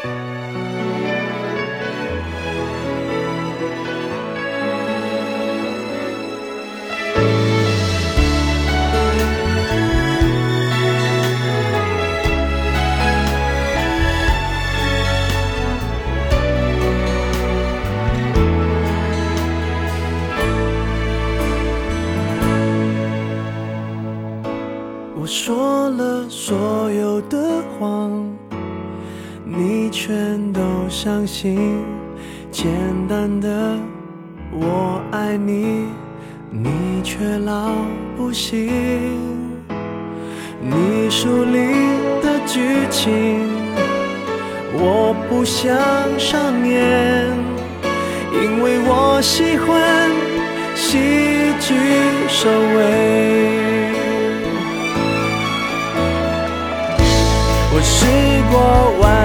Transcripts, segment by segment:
我说了所有的谎你全都相信。简单的我爱你，你却老不信。你书里的剧情，我不想上演，因为我喜欢喜剧收尾。我试过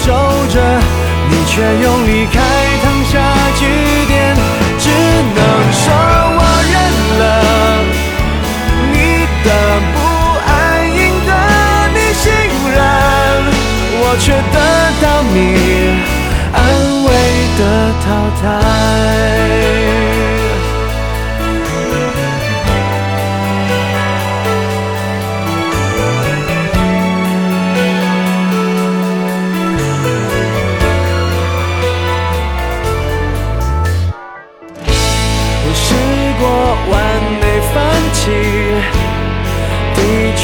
皱着，你却用离开烫下句点。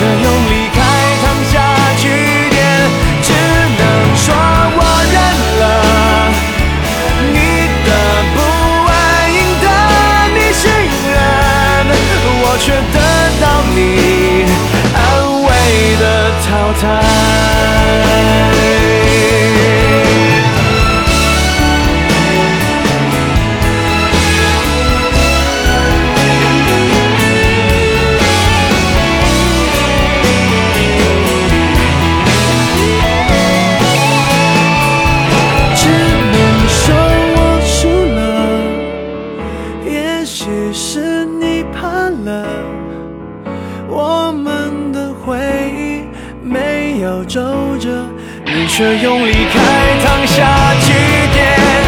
你却用离开烫下句点。只能说我认了，你的不安赢得你信任，我却得到你安慰的淘汰。我们的回忆没有皱褶你却用离开烫下句点。